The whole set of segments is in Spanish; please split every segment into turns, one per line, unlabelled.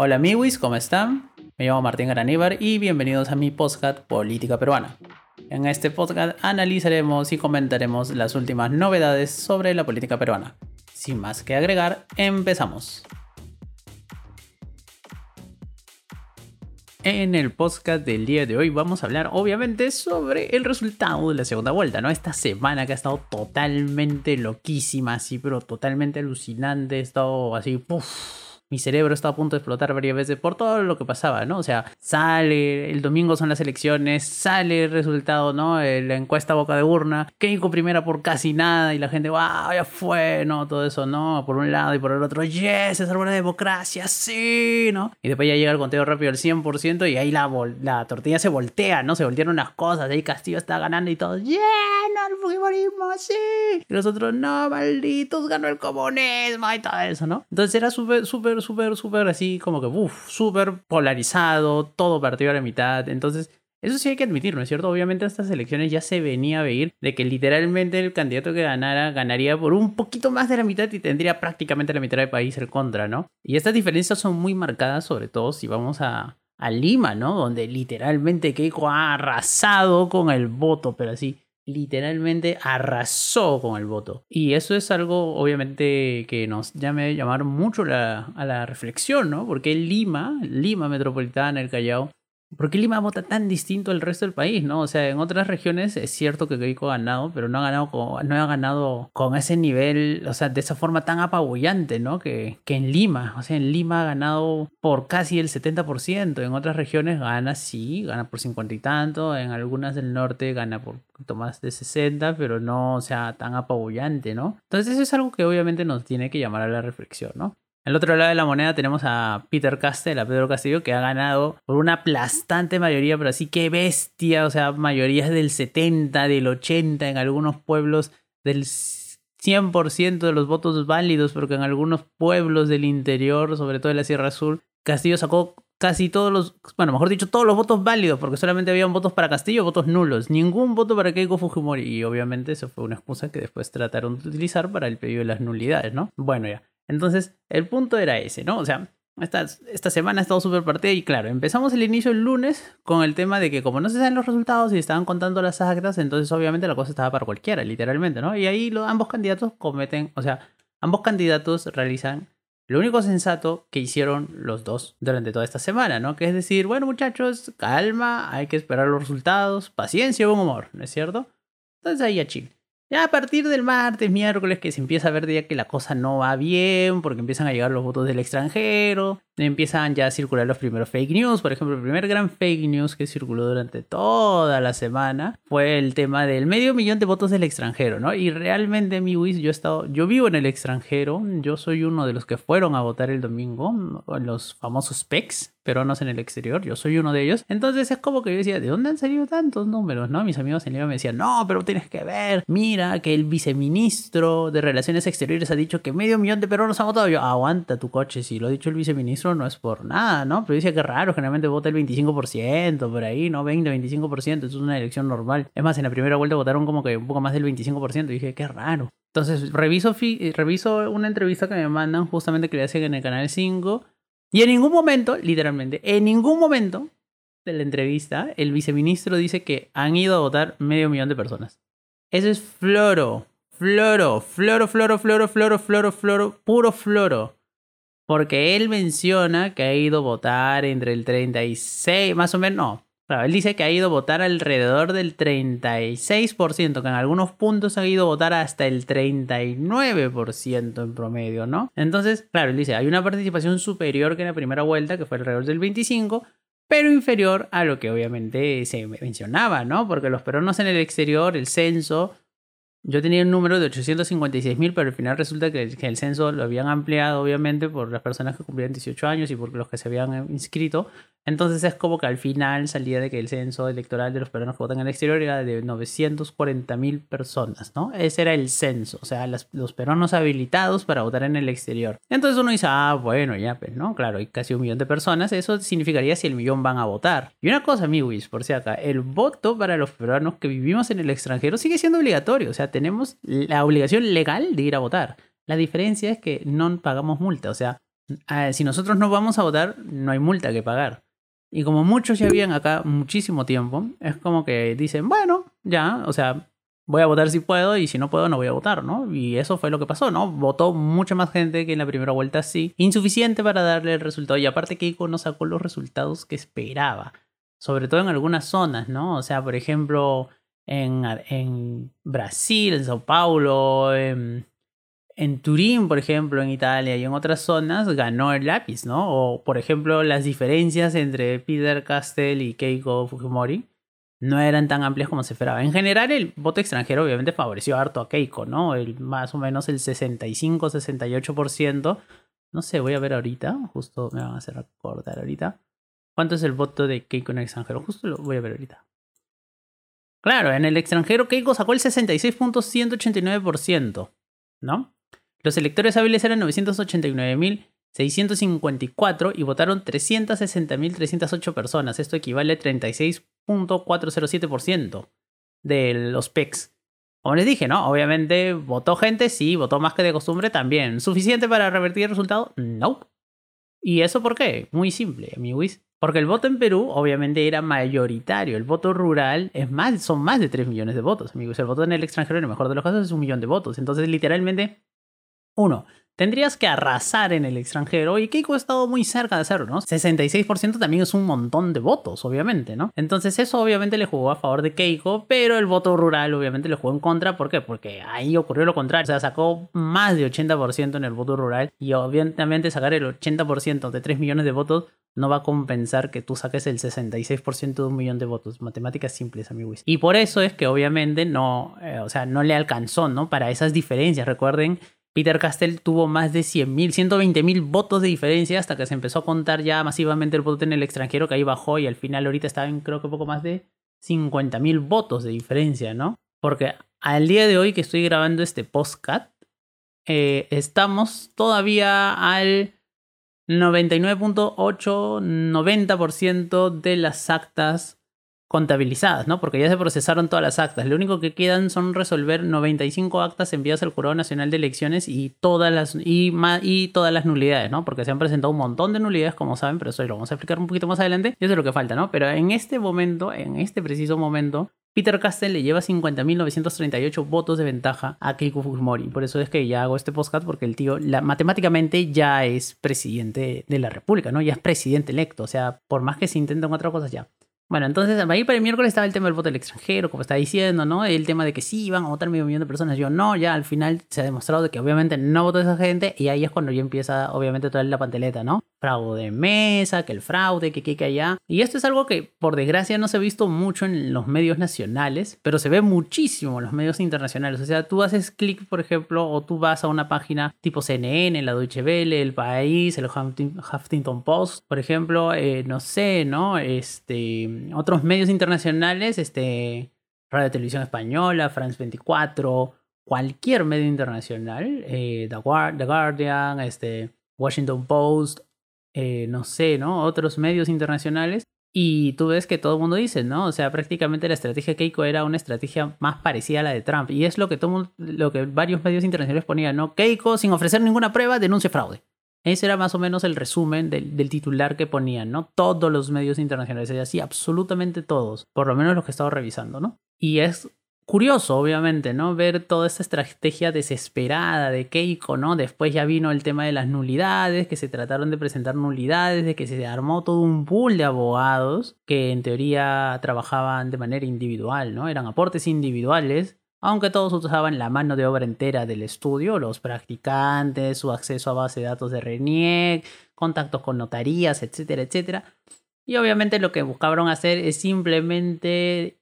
Hola amigos, ¿cómo están? Me llamo Martín Garaníbar y bienvenidos a mi podcast Política Peruana. En este podcast analizaremos y comentaremos las últimas novedades sobre la política peruana. Sin más que agregar, empezamos. En el podcast del día de hoy vamos a hablar obviamente sobre el resultado de la segunda vuelta, ¿no? Esta semana que ha estado totalmente loquísima, así, pero totalmente alucinante, ha estado así, puff mi cerebro estaba a punto de explotar varias veces por todo lo que pasaba, ¿no? O sea, sale, el domingo son las elecciones, sale el resultado, ¿no? Eh, la encuesta boca de urna, Keiko primera por casi nada y la gente, wow, ya fue, ¿no? Todo eso, ¿no? Por un lado y por el otro, yes, es una democracia, sí, ¿no? Y después ya llega el conteo rápido al 100% y ahí la, la tortilla se voltea, ¿no? Se voltearon las cosas, ahí Castillo está ganando y todo, yeah, no, el fujimorismo, sí. Y los otros, no, malditos, ganó el comunismo y todo eso, ¿no? Entonces era súper, súper súper, súper, así como que, uff, súper polarizado, todo partido a la mitad. Entonces, eso sí hay que admitir, ¿no es cierto? Obviamente estas elecciones ya se venía a ver de que literalmente el candidato que ganara ganaría por un poquito más de la mitad y tendría prácticamente la mitad del país el contra, ¿no? Y estas diferencias son muy marcadas, sobre todo si vamos a, a Lima, ¿no? Donde literalmente Keiko ha arrasado con el voto, pero así literalmente arrasó con el voto. Y eso es algo obviamente que nos llamar mucho a la reflexión, ¿no? Porque Lima, Lima Metropolitana, el Callao, ¿Por qué Lima vota tan distinto al resto del país, no? O sea, en otras regiones es cierto que Keiko ha ganado, pero no ha ganado con, no ha ganado con ese nivel, o sea, de esa forma tan apabullante, ¿no? Que, que en Lima, o sea, en Lima ha ganado por casi el 70%, en otras regiones gana, sí, gana por 50 y tanto, en algunas del norte gana por un poquito más de 60, pero no, o sea, tan apabullante, ¿no? Entonces eso es algo que obviamente nos tiene que llamar a la reflexión, ¿no? Al otro lado de la moneda tenemos a Peter Castell, a Pedro Castillo, que ha ganado por una aplastante mayoría, pero así que bestia, o sea, mayorías del 70, del 80, en algunos pueblos del 100% de los votos válidos, porque en algunos pueblos del interior, sobre todo de la Sierra Sur, Castillo sacó casi todos los, bueno, mejor dicho, todos los votos válidos, porque solamente habían votos para Castillo, votos nulos, ningún voto para Keiko Fujimori, y obviamente eso fue una excusa que después trataron de utilizar para el pedido de las nulidades, ¿no? Bueno, ya. Entonces, el punto era ese, ¿no? O sea, esta, esta semana ha estado súper partida y claro, empezamos el inicio el lunes con el tema de que como no se saben los resultados y estaban contando las actas, entonces obviamente la cosa estaba para cualquiera, literalmente, ¿no? Y ahí ambos candidatos cometen, o sea, ambos candidatos realizan lo único sensato que hicieron los dos durante toda esta semana, ¿no? Que es decir, bueno muchachos, calma, hay que esperar los resultados, paciencia y buen humor, ¿no es cierto? Entonces ahí a chill. Ya a partir del martes, miércoles, que se empieza a ver ya que la cosa no va bien, porque empiezan a llegar los votos del extranjero, empiezan ya a circular los primeros fake news. Por ejemplo, el primer gran fake news que circuló durante toda la semana fue el tema del medio millón de votos del extranjero, ¿no? Y realmente, mi Wiz, yo he estado, yo vivo en el extranjero, yo soy uno de los que fueron a votar el domingo, los famosos PECs, peruanos en el exterior, yo soy uno de ellos. Entonces es como que yo decía, ¿de dónde han salido tantos números? ¿No? Mis amigos en Lima me decían, no, pero tienes que ver, mira que el viceministro de Relaciones Exteriores ha dicho que medio millón de peruanos han votado. Yo, aguanta tu coche, si lo ha dicho el viceministro no es por nada, ¿no? Pero dice que raro, generalmente vota el 25%, por ahí, ¿no? 20, 25%, eso es una elección normal. Es más, en la primera vuelta votaron como que un poco más del 25%, y dije, qué raro. Entonces, reviso, reviso una entrevista que me mandan justamente que le hacen en el canal 5 y en ningún momento, literalmente, en ningún momento de la entrevista, el viceministro dice que han ido a votar medio millón de personas. Eso es floro, floro, floro, floro, floro, floro, floro, floro, puro floro. Porque él menciona que ha ido a votar entre el 36, más o menos, no, Claro, él dice que ha ido a votar alrededor del 36%, que en algunos puntos ha ido a votar hasta el 39% en promedio, ¿no? Entonces, claro, él dice, hay una participación superior que en la primera vuelta, que fue alrededor del 25%, pero inferior a lo que obviamente se mencionaba, ¿no? Porque los peruanos en el exterior, el censo, yo tenía un número de 856 mil, pero al final resulta que, el censo lo habían ampliado, obviamente, por las personas que cumplían 18 años y por los que se habían eh, inscrito. Entonces es como que al final salía de que el censo electoral de los peruanos que votan en el exterior era de 940 mil personas, ¿no? Ese era el censo, o sea, los peruanos habilitados para votar en el exterior. Entonces uno dice, ah, bueno, ya, pues, ¿no? Claro, hay casi un millón de personas, eso significaría si el millón van a votar. Y una cosa, amiguis, por si acá, el voto para los peruanos que vivimos en el extranjero sigue siendo obligatorio, o sea, tenemos la obligación legal de ir a votar. La diferencia es que no pagamos multa, o sea, ah, si nosotros no vamos a votar, no hay multa que pagar. Y como muchos ya habían acá muchísimo tiempo, es como que dicen, bueno, ya, o sea, voy a votar si puedo y si no puedo no voy a votar, ¿no? Y eso fue lo que pasó, ¿no? Votó mucha más gente que en la primera vuelta sí. Insuficiente para darle el resultado. Y aparte Keiko no sacó los resultados que esperaba. Sobre todo en algunas zonas, ¿no? O sea, por ejemplo, en, en Brasil, en Sao Paulo, en, en Turín, por ejemplo, en Italia y en otras zonas, ganó el lápiz, ¿no? O, por ejemplo, las diferencias entre Peter Castell y Keiko Fujimori no eran tan amplias como se esperaba. En general, el voto extranjero obviamente favoreció harto a Keiko, ¿no? El, más o menos el 65-68%. No sé, voy a ver ahorita, justo me van a hacer recordar ahorita. ¿Cuánto es el voto de Keiko en extranjero? Justo lo voy a ver ahorita. Claro, en el extranjero Keiko sacó el 66.189%, ¿no? Los electores hábiles eran 989.000 654 y votaron 360.308 personas. Esto equivale a 36.407% de los PECs. Como les dije, ¿no? Obviamente votó gente, sí, votó más que de costumbre también. ¿Suficiente para revertir el resultado? No. ¿Y eso por qué? Muy simple, amigos. Porque el voto en Perú obviamente era mayoritario. El voto rural es más, son más de 3 millones de votos, amigos. El voto en el extranjero, en el mejor de los casos, es un millón de votos. Entonces, literalmente, uno, tendrías que arrasar en el extranjero y Keiko ha estado muy cerca de hacerlo, ¿no? 66% también es un montón de votos, obviamente, ¿no? Entonces eso obviamente le jugó a favor de Keiko, pero el voto rural obviamente le jugó en contra, ¿por qué? Porque ahí ocurrió lo contrario, o sea, sacó más de 80% en el voto rural y obviamente sacar el 80% de 3 millones de votos no va a compensar que tú saques el 66% de un millón de votos. Matemáticas simples, amigos. Y por eso es que obviamente no, eh, o sea, no le alcanzó, ¿no? Para esas diferencias. Recuerden Peter Castell tuvo más de 100.000, 120.000 votos de diferencia hasta que se empezó a contar ya masivamente el voto en el extranjero, que ahí bajó y al final ahorita estaba en creo que poco más de 50.000 votos de diferencia, ¿no? Porque al día de hoy que estoy grabando este postcat, eh, estamos todavía al 99.8, 90% de las actas contabilizadas, ¿no? Porque ya se procesaron todas las actas. Lo único que quedan son resolver 95 actas enviadas al Jurado Nacional de Elecciones y todas las y, y todas las nulidades, ¿no? Porque se han presentado un montón de nulidades, como saben, pero eso lo vamos a explicar un poquito más adelante. Y eso es lo que falta, ¿no? Pero en este momento, en este preciso momento, Peter Castell le lleva 50.938 votos de ventaja a Keiko Fujimori. Por eso es que ya hago este podcast porque el tío matemáticamente ya es presidente de la República, ¿no? Ya es presidente electo. O sea, por más que se intenten otras cosas ya. Bueno, entonces ahí para el miércoles estaba el tema del voto del extranjero, como estaba diciendo, ¿no? El tema de que sí, iban a votar medio millón de personas. Yo no, ya al final se ha demostrado de que obviamente no votó esa gente y ahí es cuando ya empieza obviamente toda la panteleta, ¿no? Fraude de mesa, que el fraude, que que allá. Y esto es algo que por desgracia no se ha visto mucho en los medios nacionales, pero se ve muchísimo en los medios internacionales. O sea, tú haces clic, por ejemplo, o tú vas a una página tipo CNN, la Deutsche Welle, El País, el Huffington Post, por ejemplo, eh, no sé, ¿no? Este otros medios internacionales, este, Radio Televisión Española, France 24, cualquier medio internacional, eh, The, Guardian, este, Washington Post, eh, no sé, ¿no? Otros medios internacionales. Y tú ves que todo el mundo dice, ¿no? O sea, prácticamente la estrategia Keiko era una estrategia más parecida a la de Trump. Y es lo que, todo, lo que varios medios internacionales ponían, ¿no? Keiko, sin ofrecer ninguna prueba, denuncia fraude. Ese era más o menos el resumen del, titular que ponían, ¿no? Todos los medios internacionales, así, absolutamente todos, por lo menos los que he estado revisando, ¿no? Y es curioso, obviamente, ¿no? Ver toda esta estrategia desesperada de Keiko, ¿no? Después ya vino el tema de las nulidades, que se trataron de presentar nulidades, de que se armó todo un pool de abogados que en teoría trabajaban de manera individual, ¿no? Eran aportes individuales aunque todos usaban la mano de obra entera del estudio, los practicantes, su acceso a base de datos de RENIEC, contactos con notarías, etcétera, etcétera. Y obviamente lo que buscaban hacer es simplemente,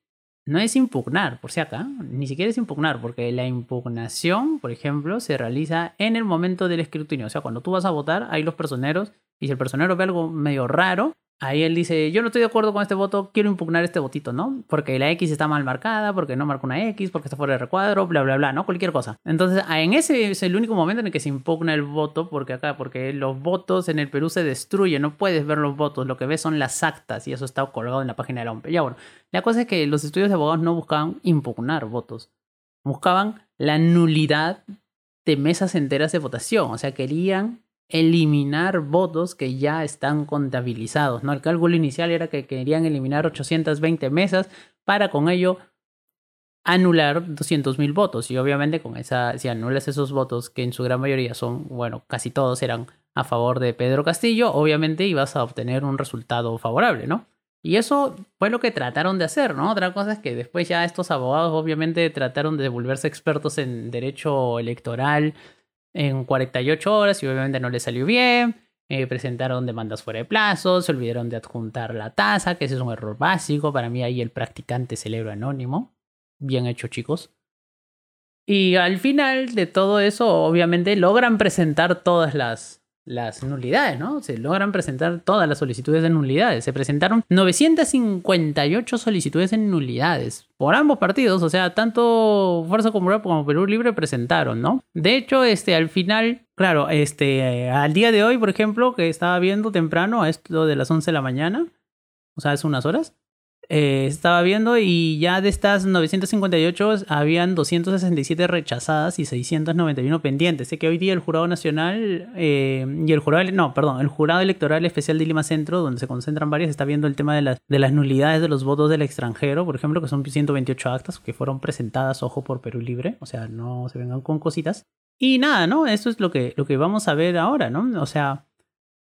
no es impugnar, por si acá, ni siquiera es impugnar, porque la impugnación, por ejemplo, se realiza en el momento del escrutinio. O sea, cuando tú vas a votar, hay los personeros, y si el personero ve algo medio raro, Ahí él dice, yo no estoy de acuerdo con este voto, quiero impugnar este votito, ¿no? Porque la X está mal marcada, porque no marca una X, porque está fuera de recuadro, bla, bla, bla, ¿no? Cualquier cosa. Entonces, en ese es el único momento en el que se impugna el voto, porque acá, porque los votos en el Perú se destruyen, no puedes ver los votos, lo que ves son las actas y eso está colgado en la página de la OMP. Ya bueno, la cosa es que los estudios de abogados no buscaban impugnar votos, buscaban la nulidad de mesas enteras de votación, o sea, querían eliminar votos que ya están contabilizados, ¿no? El cálculo inicial era que querían eliminar 820 mesas para con ello anular 200.000 votos y obviamente con esa si anulas esos votos que en su gran mayoría son, bueno, casi todos eran a favor de Pedro Castillo, obviamente ibas a obtener un resultado favorable, ¿no? Y eso fue lo que trataron de hacer, ¿no? Otra cosa es que después ya estos abogados obviamente trataron de volverse expertos en derecho electoral, en 48 horas y obviamente no le salió bien. Eh, presentaron demandas fuera de plazo, se olvidaron de adjuntar la tasa, que ese es un error básico. Para mí ahí el practicante celebro anónimo. Bien hecho chicos. Y al final de todo eso, obviamente logran presentar todas las, las nulidades, ¿no? Se logran presentar todas las solicitudes de nulidades. Se presentaron 958 solicitudes de nulidades por ambos partidos, o sea, tanto Fuerza Comunal como Perú Libre presentaron, ¿no? De hecho, este, al final, claro, este, al día de hoy, por ejemplo, que estaba viendo temprano, a esto de las 11 de la mañana, o sea, hace unas horas, eh, estaba viendo y ya de estas 958 habían 267 rechazadas y 691 pendientes. Sé que hoy día el Jurado Nacional eh, y el Jurado, no, perdón, el Jurado Electoral Especial de Lima Centro, donde se concentran varias, está viendo el tema de las, de las nulidades de los votos del extranjero, por ejemplo, que son 128 actas que fueron presentadas, ojo, por Perú Libre, o sea, no se vengan con cositas. Y nada, ¿no? Eso es lo que, lo que vamos a ver ahora, ¿no? O sea,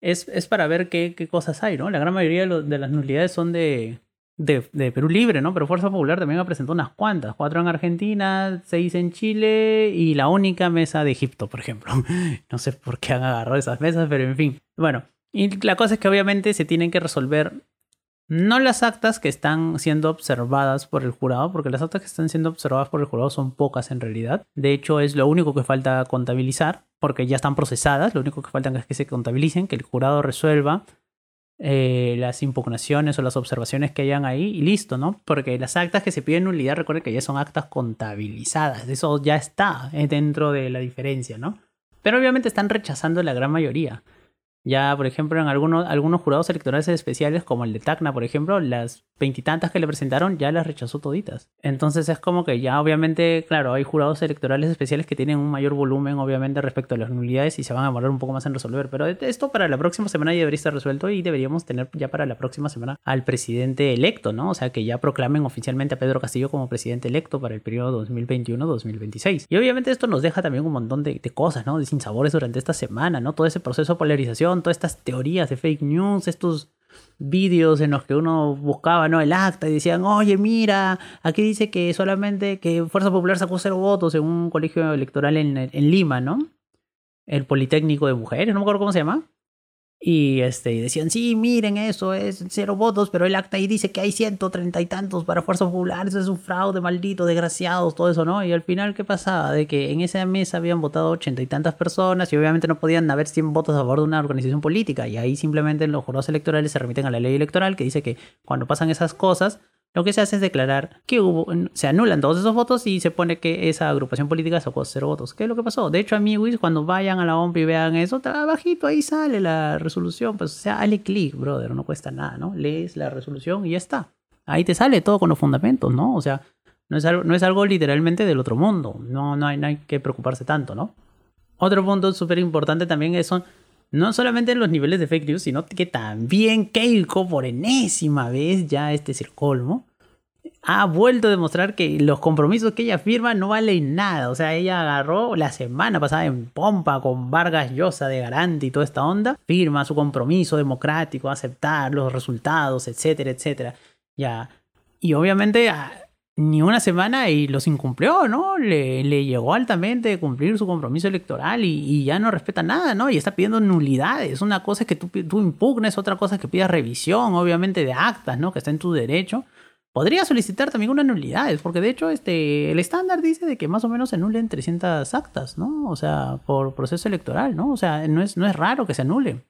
es, es para ver qué, qué cosas hay, ¿no? La gran mayoría de las nulidades son de de, Perú Libre, ¿no? Pero Fuerza Popular también ha presentado unas cuantas. Cuatro en Argentina, seis en Chile y la única mesa de Egipto, por ejemplo. No sé por qué han agarrado esas mesas, pero en fin. Bueno, y la cosa es que obviamente se tienen que resolver no las actas que están siendo observadas por el jurado, porque las actas que están siendo observadas por el jurado son pocas en realidad. De hecho, es lo único que falta contabilizar, porque ya están procesadas. Lo único que falta es que se contabilicen, que el jurado resuelva eh, las impugnaciones o las observaciones que hayan ahí y listo, ¿no? Porque las actas que se piden nulidad, recuerden que ya son actas contabilizadas, eso ya está eh, dentro de la diferencia, ¿no? Pero obviamente están rechazando la gran mayoría. Ya, por ejemplo, en algunos, algunos jurados electorales especiales, como el de Tacna, por ejemplo, las veintitantas que le presentaron ya las rechazó toditas. Entonces es como que ya, obviamente, claro, hay jurados electorales especiales que tienen un mayor volumen, obviamente, respecto a las nulidades y se van a demorar un poco más en resolver. Pero esto para la próxima semana ya debería estar resuelto y deberíamos tener ya para la próxima semana al presidente electo, ¿no? O sea, que ya proclamen oficialmente a Pedro Castillo como presidente electo para el periodo 2021-2026. Y obviamente esto nos deja también un montón de, de cosas, ¿no? De sinsabores durante esta semana, ¿no? Todo ese proceso de polarización todas estas teorías de fake news, estos vídeos en los que uno buscaba ¿no? el acta y decían, oye, mira, aquí dice que solamente que Fuerza Popular sacó cero votos en un colegio electoral en, en Lima, ¿no? El Politécnico de Mujeres, no me acuerdo cómo se llama. Y este, decían, sí, miren, eso es cero votos, pero el acta ahí dice que hay ciento treinta y tantos para Fuerza Popular, eso es un fraude maldito, desgraciados, todo eso, ¿no? Y al final, ¿qué pasaba? De que en esa mesa habían votado ochenta y tantas personas y obviamente no podían haber 100 votos a favor de una organización política. Y ahí simplemente los jurados electorales se remiten a la ley electoral que dice que cuando pasan esas cosas, lo que se hace es declarar que hubo, se anulan todos esos votos y se pone que esa agrupación política sacó cero votos. ¿Qué es lo que pasó? De hecho, amigos, cuando vayan a la OMP y vean eso, abajito ahí sale la resolución. Pues, o sea, dale clic, brother, no cuesta nada, ¿no? Lees la resolución y ya está. Ahí te sale todo con los fundamentos, ¿no? O sea, no es algo, no es algo literalmente del otro mundo. No, no, hay, no hay que preocuparse tanto, ¿no? Otro punto súper importante también es son no solamente en los niveles de fake news, sino que también Keiko, por enésima vez, ya este es el colmo, ha vuelto a demostrar que los compromisos que ella firma no valen nada. O sea, ella agarró la semana pasada en pompa con Vargas Llosa de garante y toda esta onda, firma su compromiso democrático, aceptar los resultados, etcétera, etcétera. Ya. Y obviamente ah, ni una semana y los incumplió, ¿no? Le, le llegó altamente cumplir su compromiso electoral y, ya no respeta nada, ¿no? Y está pidiendo nulidades. Una cosa es que tú, tú impugnes, otra cosa es que pidas revisión, obviamente, de actas, ¿no? Que está en tu derecho. Podría solicitar también una nulidades, porque de hecho este, el estándar dice de que más o menos se anulen 300 actas, ¿no? O sea, por proceso electoral, ¿no? O sea, no es, no es raro que se anule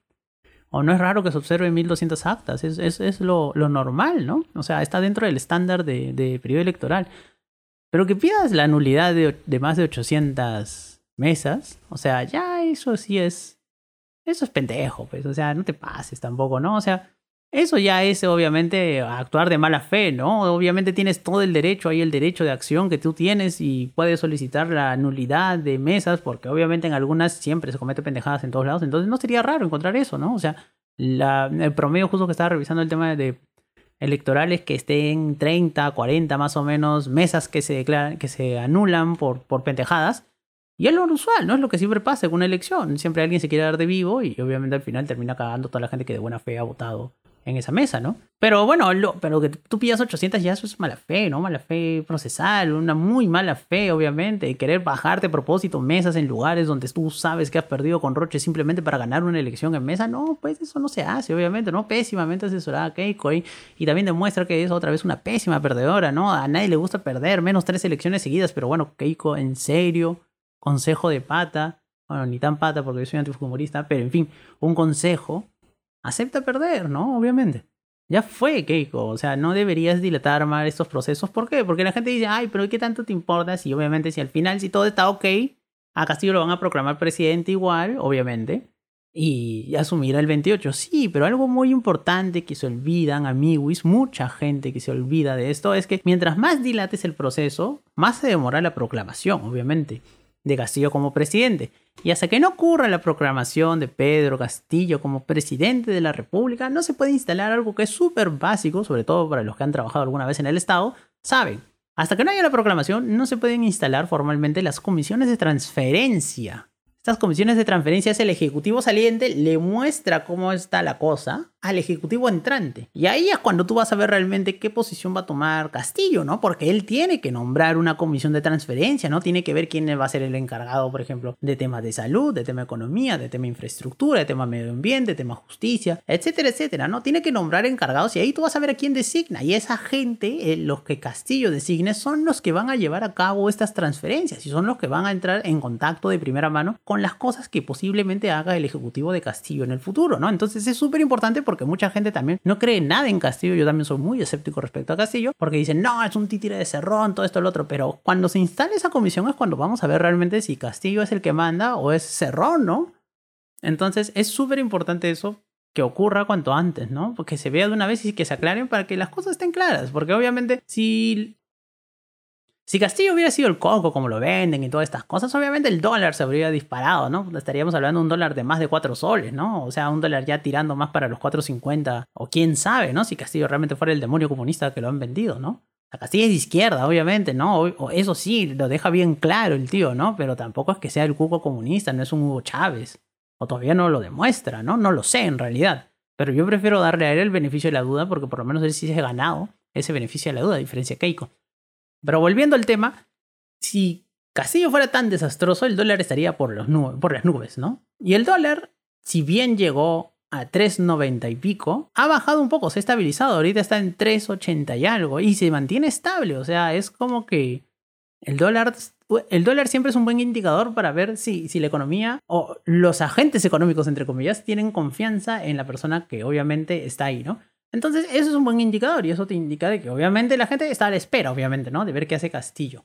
o no es raro que se observe 1200 actas, es, es, es lo, lo, normal, ¿no? O sea, está dentro del estándar de, de periodo electoral. Pero que pidas la nulidad de, de, más de 800 mesas, o sea, ya eso sí es. Eso es pendejo, pues, o sea, no te pases tampoco, ¿no? O sea, eso ya es obviamente actuar de mala fe, ¿no? Obviamente tienes todo el derecho, hay el derecho de acción que tú tienes y puedes solicitar la nulidad de mesas, porque obviamente en algunas siempre se comete pendejadas en todos lados, entonces no sería raro encontrar eso, ¿no? O sea, la, el promedio justo que estaba revisando el tema de electorales que estén 30, 40 más o menos mesas que se declaran, que se anulan por, por pendejadas. Y es lo usual, ¿no? Es lo que siempre pasa en una elección. Siempre alguien se quiere dar de vivo y obviamente al final termina cagando toda la gente que de buena fe ha votado en esa mesa, ¿no? Pero bueno, lo, pero que tú pillas 800 ya eso es mala fe, ¿no? Mala fe procesal, una muy mala fe, obviamente. Querer bajarte a propósito mesas en lugares donde tú sabes que has perdido con Roche simplemente para ganar una elección en mesa, no, pues eso no se hace, obviamente, ¿no? Pésimamente asesorada Keiko y, también demuestra que es otra vez una pésima perdedora, ¿no? A nadie le gusta perder, menos tres elecciones seguidas, pero bueno, Keiko, en serio, consejo de pata, bueno, ni tan pata porque yo soy antifumorista, pero en fin, un consejo acepta perder, ¿no? Obviamente. Ya fue, Keiko. O sea, no deberías dilatar más estos procesos. ¿Por qué? Porque la gente dice, ay, pero ¿qué tanto te importa? Si obviamente, si al final, si todo está ok, a Castillo lo van a proclamar presidente igual, obviamente. Y asumir el 28. Sí, pero algo muy importante que se olvidan, amiguis, mucha gente que se olvida de esto, es que mientras más dilates el proceso, más se demora la proclamación, obviamente de Castillo como presidente. Y hasta que no ocurra la proclamación de Pedro Castillo como presidente de la República, no se puede instalar algo que es súper básico, sobre todo para los que han trabajado alguna vez en el Estado, saben. Hasta que no haya la proclamación, no se pueden instalar formalmente las comisiones de transferencia. Estas comisiones de transferencia es el ejecutivo saliente, le muestra cómo está la cosa al ejecutivo entrante. Y ahí es cuando tú vas a ver realmente qué posición va a tomar Castillo, ¿no? Porque él tiene que nombrar una comisión de transferencia, ¿no? Tiene que ver quién va a ser el encargado, por ejemplo, de temas de salud, de tema economía, de tema infraestructura, de tema medio ambiente, de tema justicia, etcétera, etcétera, ¿no? Tiene que nombrar encargados y ahí tú vas a ver a quién designa. Y esa gente, eh, los que Castillo designe, son los que van a llevar a cabo estas transferencias y son los que van a entrar en contacto de primera mano con las cosas que posiblemente haga el ejecutivo de Castillo en el futuro, ¿no? Entonces es súper importante porque mucha gente también no cree nada en Castillo. Yo también soy muy escéptico respecto a Castillo, porque dicen, no, es un títere de cerrón, todo esto, lo otro. Pero cuando se instale esa comisión es cuando vamos a ver realmente si Castillo es el que manda o es cerrón, ¿no? Entonces es súper importante eso que ocurra cuanto antes, ¿no? Porque se vea de una vez y que se aclaren para que las cosas estén claras. Porque obviamente si si Castillo hubiera sido el coco como lo venden y todas estas cosas, obviamente el dólar se habría disparado, ¿no? Estaríamos hablando de un dólar de más de 4 soles, ¿no? O sea, un dólar ya tirando más para los 4.50 o quién sabe, ¿no? Si Castillo realmente fuera el demonio comunista que lo han vendido, ¿no? La Castillo es de izquierda, obviamente, ¿no? Eso sí, lo deja bien claro el tío, ¿no? Pero tampoco es que sea el cuco comunista, no es un Hugo Chávez. O todavía no lo demuestra, ¿no? No lo sé en realidad. Pero yo prefiero darle a él el beneficio de la duda porque por lo menos él sí se ha ganado ese beneficio de la duda, a diferencia de Keiko. Pero volviendo al tema, si Castillo fuera tan desastroso, el dólar estaría por, los por las nubes, ¿no? Y el dólar, si bien llegó a 3.90 y pico, ha bajado un poco, se ha estabilizado, ahorita está en 3.80 y algo, y se mantiene estable, o sea, es como que el dólar, el dólar siempre es un buen indicador para ver si, si la economía o los agentes económicos, entre comillas, tienen confianza en la persona que obviamente está ahí, ¿no? Entonces, eso es un buen indicador y eso te indica de que obviamente la gente está a la espera, obviamente, ¿no? De ver qué hace Castillo.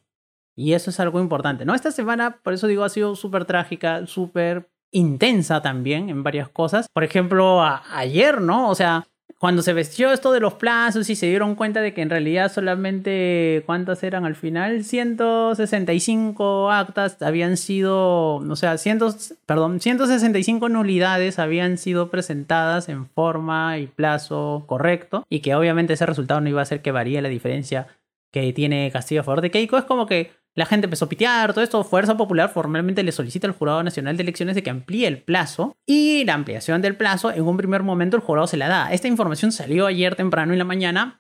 Y eso es algo importante, ¿no? Esta semana, por eso digo, ha sido súper trágica, súper intensa también en varias cosas. Por ejemplo, ayer, ¿no? O sea, cuando se vestió esto de los plazos y se dieron cuenta de que en realidad solamente, ¿cuántas eran al final? 165 actas habían sido, o sea, cientos, perdón, 165 nulidades habían sido presentadas en forma y plazo correcto y que obviamente ese resultado no iba a hacer que varíe la diferencia que tiene Castillo a favor de Keiko. Es como que la gente empezó a pitear, todo esto. Fuerza Popular formalmente le solicita al Jurado Nacional de Elecciones de que amplíe el plazo. Y la ampliación del plazo, en un primer momento, el jurado se la da. Esta información salió ayer temprano en la mañana.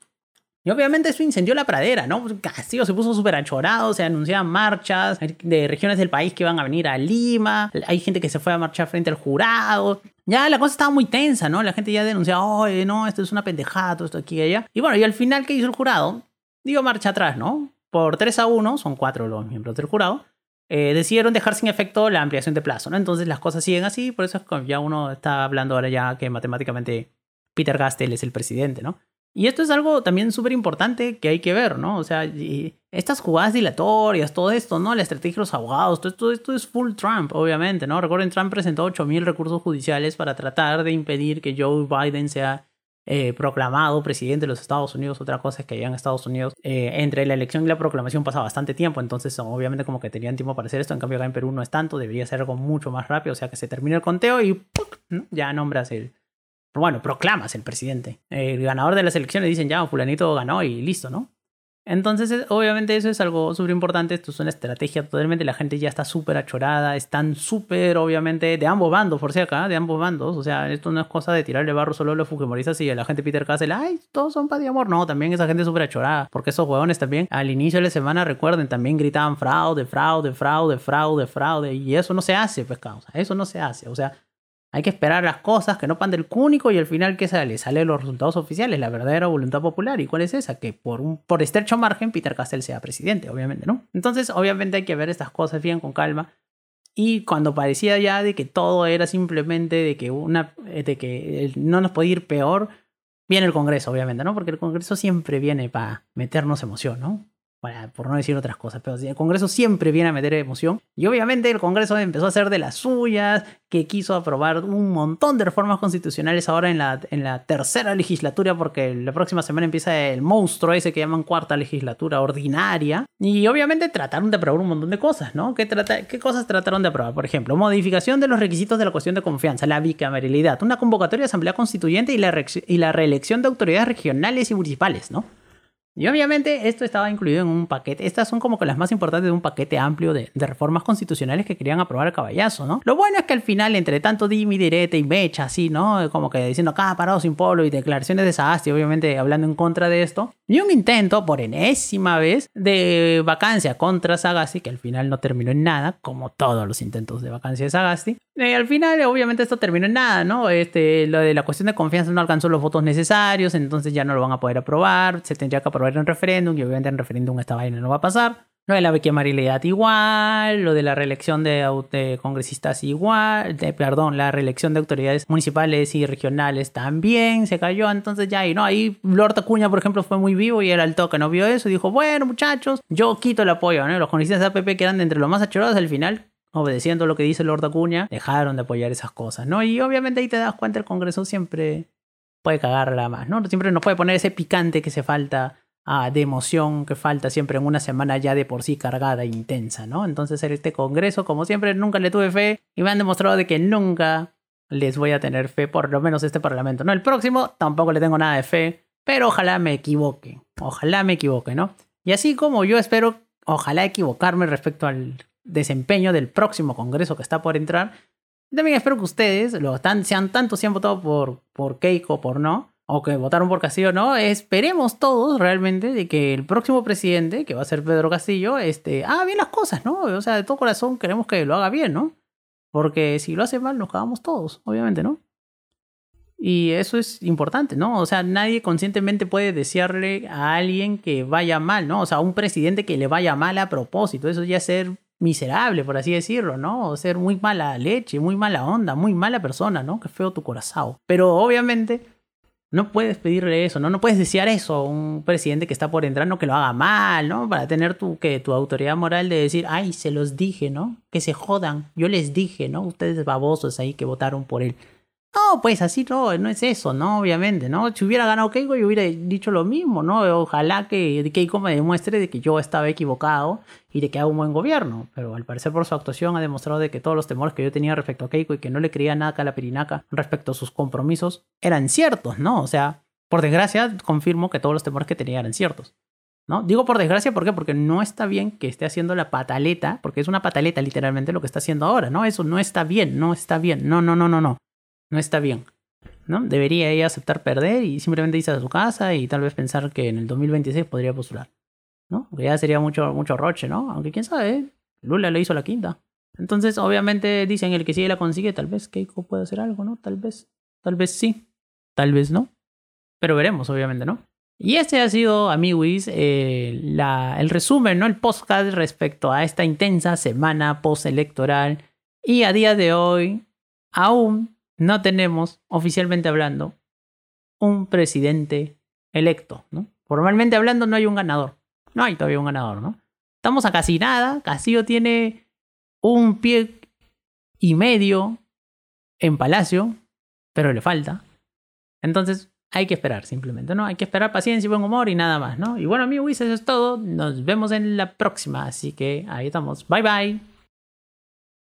Y obviamente eso incendió la pradera, ¿no? Castillo se puso súper achorado, se anunciaban marchas de regiones del país que iban a venir a Lima, hay gente que se fue a marchar frente al jurado. Ya la cosa estaba muy tensa, ¿no? La gente ya denunciaba, oye, no, esto es una pendejada, todo esto aquí y allá. Y bueno, y al final, ¿qué hizo el jurado? Dio marcha atrás, ¿no? Por 3 a 1, son 4 los miembros del jurado, eh, decidieron dejar sin efecto la ampliación de plazo, ¿no? Entonces las cosas siguen así, por eso es que ya uno está hablando ahora ya que matemáticamente Peter Gastel es el presidente, ¿no? Y esto es algo también súper importante que hay que ver, ¿no? O sea, estas jugadas dilatorias, todo esto, ¿no? La estrategia de los abogados, todo esto, esto es full Trump, obviamente, ¿no? Recuerden, Trump presentó 8.000 recursos judiciales para tratar de impedir que Joe Biden sea eh, proclamado presidente de los Estados Unidos. Otra cosa es que allá en Estados Unidos, eh, entre la elección y la proclamación pasa bastante tiempo, entonces obviamente como que tenían tiempo para hacer esto. En cambio, acá en Perú no es tanto, debería ser algo mucho más rápido, o sea que se termine el conteo y ya nombras el. Bueno, proclamas el presidente. El ganador de las elecciones dicen ya, Fulanito ganó y listo, ¿no? Entonces, obviamente eso es algo súper importante, esto es una estrategia totalmente, la gente ya está súper achorada, están súper, obviamente, de ambos bandos, por si acá, de ambos bandos, o sea, esto no es cosa de tirarle barro solo a los fujimoristas y a la gente Peter Castle, ay, todos son paz de amor, no, también esa gente súper achorada, porque esos huevones también, al inicio de la semana, recuerden, también gritaban fraude, fraude, fraude, fraude, fraude, y eso no se hace, pues, causa, eso no se hace, o sea, hay que esperar las cosas que no pan del cúnico y al final ¿qué sale? Sale los resultados oficiales, la verdadera voluntad popular. ¿Y cuál es esa? Que por un por estrecho margen Peter Castell sea presidente, obviamente, ¿no? Entonces, obviamente hay que ver estas cosas bien con calma. Y cuando parecía ya de que todo era simplemente de que una de que no nos podía ir peor, viene el Congreso, obviamente, ¿no? Porque el Congreso siempre viene para meternos emoción, ¿no? Por no decir otras cosas, pero el Congreso siempre viene a meter emoción. Y obviamente el Congreso empezó a hacer de las suyas, que quiso aprobar un montón de reformas constitucionales ahora en la, en la tercera legislatura, porque la próxima semana empieza el monstruo ese que llaman cuarta legislatura ordinaria. Y obviamente trataron de aprobar un montón de cosas, ¿no? ¿Qué, trata, qué cosas trataron de aprobar? Por ejemplo, modificación de los requisitos de la cuestión de confianza, la bicameralidad, una convocatoria de asamblea constituyente y la, y la reelección de autoridades regionales y municipales, ¿no? Y obviamente esto estaba incluido en un paquete. Estas son como que las más importantes de un paquete amplio de, reformas constitucionales que querían aprobar el caballazo, ¿no? Lo bueno es que al final, entre tanto Dimi, Direte y Mecha, así, ¿no? Como que diciendo acá parado sin pueblo y declaraciones de Sagasti, obviamente hablando en contra de esto. Y un intento, por enésima vez, de vacancia contra Sagasti, que al final no terminó en nada, como todos los intentos de vacancia de Sagasti. Y al final, obviamente, esto terminó en nada, ¿no? Este, lo de la cuestión de confianza no alcanzó los votos necesarios, entonces ya no lo van a poder aprobar. Se tendría que aprobar en referéndum y obviamente en referéndum esta vaina no va a pasar. Lo de la marilidad igual, lo de la reelección de, congresistas igual, perdón, la reelección de autoridades municipales y regionales también se cayó, entonces ya, y no, ahí Lord Acuña, por ejemplo, fue muy vivo y era el toque, no vio eso y dijo, bueno muchachos, yo quito el apoyo, ¿no? Los congresistas de APP que eran de entre los más achorados al final, obedeciendo lo que dice Lord Acuña, dejaron de apoyar esas cosas, ¿no? Y obviamente ahí te das cuenta, el Congreso siempre puede cagarla más, ¿no? Siempre nos puede poner ese picante que se falta Ah, de emoción que falta siempre en una semana ya de por sí cargada e intensa, ¿no? Entonces este congreso, como siempre, nunca le tuve fe y me han demostrado de que nunca les voy a tener fe, por lo menos este parlamento. No, el próximo tampoco le tengo nada de fe, pero ojalá me equivoque, ojalá me equivoque, ¿no? Y así como yo espero, ojalá equivocarme respecto al desempeño del próximo congreso que está por entrar, también espero que ustedes, lo tan, sean tanto si han votado por, por Keiko, por no, o que votaron por Castillo no, esperemos todos realmente de que el próximo presidente, que va a ser Pedro Castillo, este, haga bien las cosas, ¿no? O sea, de todo corazón queremos que lo haga bien, ¿no? Porque si lo hace mal, nos cagamos todos, obviamente, ¿no? Y eso es importante, ¿no? O sea, nadie conscientemente puede desearle a alguien que vaya mal, ¿no? O sea, un presidente que le vaya mal a propósito. Eso ya es ser miserable, por así decirlo, ¿no? O ser muy mala leche, muy mala onda, muy mala persona, ¿no? Que feo tu corazón. Pero obviamente no puedes pedirle eso, ¿no? No puedes desear eso a un presidente que está por entrar, no que lo haga mal, ¿no? Para tener tu, que, tu autoridad moral de decir, ay, se los dije, ¿no? Que se jodan, yo les dije, ¿no? Ustedes babosos ahí que votaron por él. No, pues así no, no es eso, ¿no? Obviamente, ¿no? Si hubiera ganado Keiko, yo hubiera dicho lo mismo, ¿no? Ojalá que Keiko me demuestre de que yo estaba equivocado y de que haga un buen gobierno. Pero al parecer por su actuación ha demostrado de que todos los temores que yo tenía respecto a Keiko y que no le creía nada a la perinaca respecto a sus compromisos eran ciertos, ¿no? O sea, por desgracia, confirmo que todos los temores que tenía eran ciertos. ¿No? Digo por desgracia, ¿por qué? Porque no está bien que esté haciendo la pataleta, porque es una pataleta literalmente lo que está haciendo ahora, ¿no? Eso no está bien, no está bien, no, no, no, no, no no está bien. ¿no? Debería ella aceptar perder y simplemente irse a su casa y tal vez pensar que en el 2026 podría postular. ¿no? Porque ya sería mucho, mucho roche, ¿no? Aunque quién sabe, Lula le hizo la quinta. Entonces, obviamente, dicen el que sí la consigue, tal vez Keiko puede hacer algo, ¿no? Tal vez, tal vez sí, tal vez no. Pero veremos, obviamente, ¿no? Y este ha sido, amiguis, eh, el resumen, ¿no? El podcast respecto a esta intensa semana postelectoral. Y a día de hoy, aún no tenemos, oficialmente hablando, un presidente electo, ¿no? Formalmente hablando, no hay un ganador. No hay todavía un ganador, ¿no? Estamos a casi nada. Castillo tiene un pie y medio en Palacio, pero le falta. Entonces, hay que esperar simplemente, ¿no? Hay que esperar paciencia y buen humor y nada más, ¿no? Y bueno, amigos, eso es todo. Nos vemos en la próxima. Así que ahí estamos. Bye bye.